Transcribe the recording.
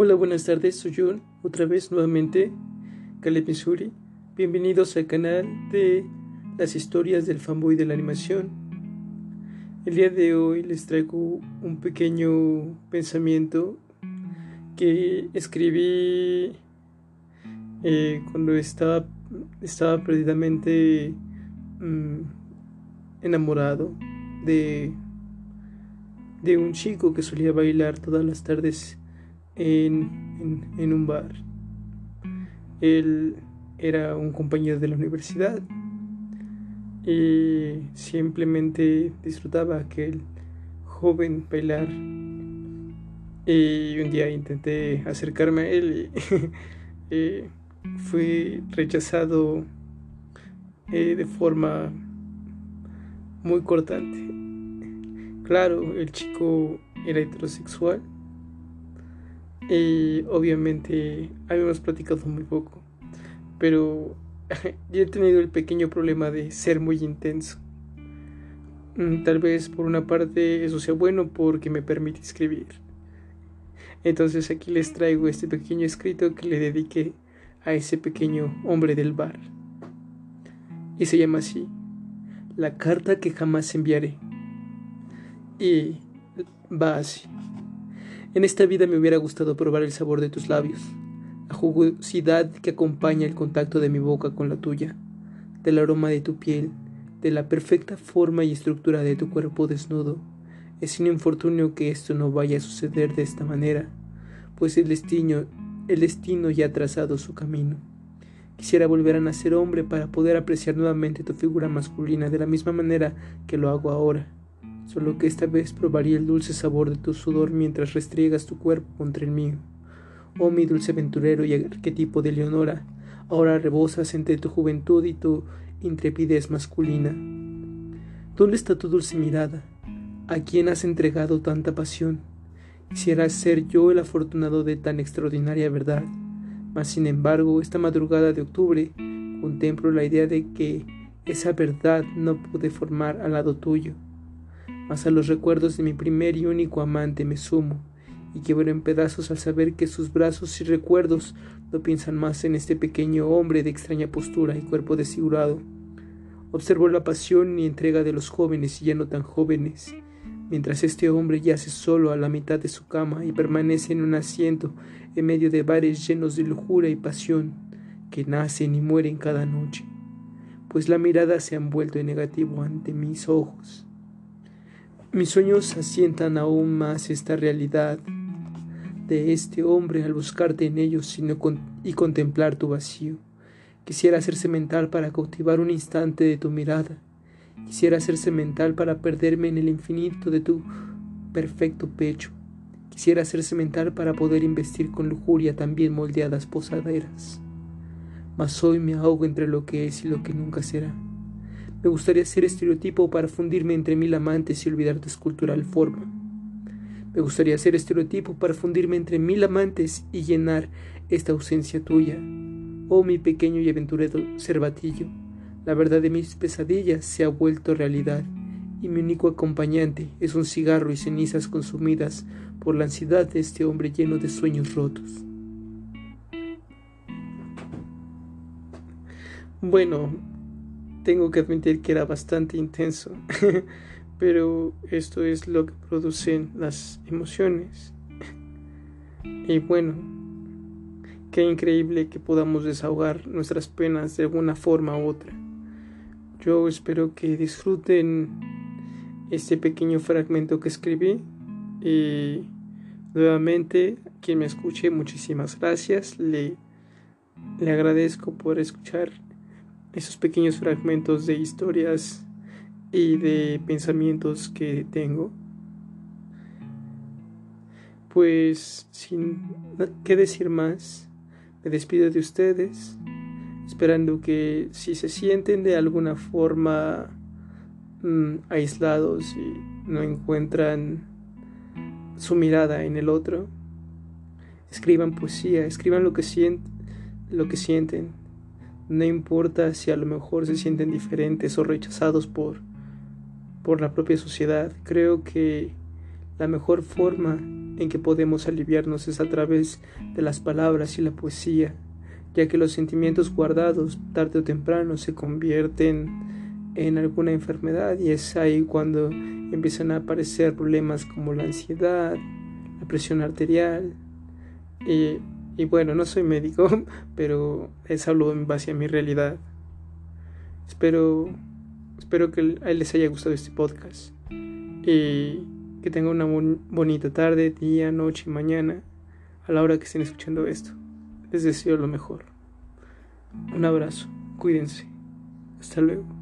Hola, buenas tardes, soy John, otra vez nuevamente, Caleb Missouri. Bienvenidos al canal de las historias del fanboy de la animación. El día de hoy les traigo un pequeño pensamiento que escribí eh, cuando estaba, estaba perdidamente mm, enamorado de, de un chico que solía bailar todas las tardes en, un bar. Él era un compañero de la universidad y simplemente disfrutaba aquel joven bailar. Y un día intenté acercarme a él y fui rechazado eh, de forma muy cortante. Claro, el chico era heterosexual y obviamente habíamos platicado muy poco, pero yo he tenido el pequeño problema de ser muy intenso. Mm, tal vez por una parte eso sea bueno porque me permite escribir. Entonces aquí les traigo este pequeño escrito que le dediqué a ese pequeño hombre del bar. Y se llama así, La carta que jamás enviaré. Y va así. En esta vida me hubiera gustado probar el sabor de tus labios, la jugosidad que acompaña el contacto de mi boca con la tuya, del aroma de tu piel, de la perfecta forma y estructura de tu cuerpo desnudo. Es un infortunio que esto no vaya a suceder de esta manera, pues el destino, el destino ya ha trazado su camino. Quisiera volver a nacer hombre para poder apreciar nuevamente tu figura masculina de la misma manera que lo hago ahora solo que esta vez probaría el dulce sabor de tu sudor mientras restriegas tu cuerpo contra el mío. Oh mi dulce aventurero y arquetipo de Leonora, ahora rebosas entre tu juventud y tu intrepidez masculina. ¿Dónde está tu dulce mirada? ¿A quién has entregado tanta pasión? Quisiera ser yo el afortunado de tan extraordinaria verdad, mas sin embargo, esta madrugada de octubre contemplo la idea de que esa verdad no pude formar al lado tuyo mas a los recuerdos de mi primer y único amante me sumo, y quiebro en pedazos al saber que sus brazos y recuerdos no piensan más en este pequeño hombre de extraña postura y cuerpo desfigurado. Observo la pasión y entrega de los jóvenes y ya no tan jóvenes, mientras este hombre yace solo a la mitad de su cama y permanece en un asiento en medio de bares llenos de lujuria y pasión que nacen y mueren cada noche, pues la mirada se han vuelto en negativo ante mis ojos. Mis sueños asientan aún más esta realidad de este hombre al buscarte en ellos y contemplar tu vacío. Quisiera hacerse mental para cautivar un instante de tu mirada. Quisiera hacerse mental para perderme en el infinito de tu perfecto pecho. Quisiera hacerse mental para poder investir con lujuria también moldeadas posaderas. Mas hoy me ahogo entre lo que es y lo que nunca será. Me gustaría ser estereotipo para fundirme entre mil amantes y olvidar tu escultural forma. Me gustaría ser estereotipo para fundirme entre mil amantes y llenar esta ausencia tuya. Oh mi pequeño y aventurero cervatillo, la verdad de mis pesadillas se ha vuelto realidad y mi único acompañante es un cigarro y cenizas consumidas por la ansiedad de este hombre lleno de sueños rotos. Bueno, tengo que admitir que era bastante intenso, pero esto es lo que producen las emociones. Y bueno, qué increíble que podamos desahogar nuestras penas de alguna forma u otra. Yo espero que disfruten este pequeño fragmento que escribí y nuevamente quien me escuche muchísimas gracias le, le agradezco por escuchar esos pequeños fragmentos de historias y de pensamientos que tengo. Pues sin qué decir más, me despido de ustedes, esperando que si se sienten de alguna forma mm, aislados y no encuentran su mirada en el otro, escriban poesía, escriban lo que, lo que sienten, no importa si a lo mejor se sienten diferentes o rechazados por, por la propia sociedad. Creo que la mejor forma en que podemos aliviarnos es a través de las palabras y la poesía, ya que los sentimientos guardados tarde o temprano se convierten en alguna enfermedad y es ahí cuando empiezan a aparecer problemas como la ansiedad, la presión arterial y, y bueno, no soy médico, pero es hablo en base a mi realidad. Espero, espero que les haya gustado este podcast y que tengan una bonita tarde, día, noche y mañana a la hora que estén escuchando esto. Les deseo lo mejor. Un abrazo, cuídense. Hasta luego.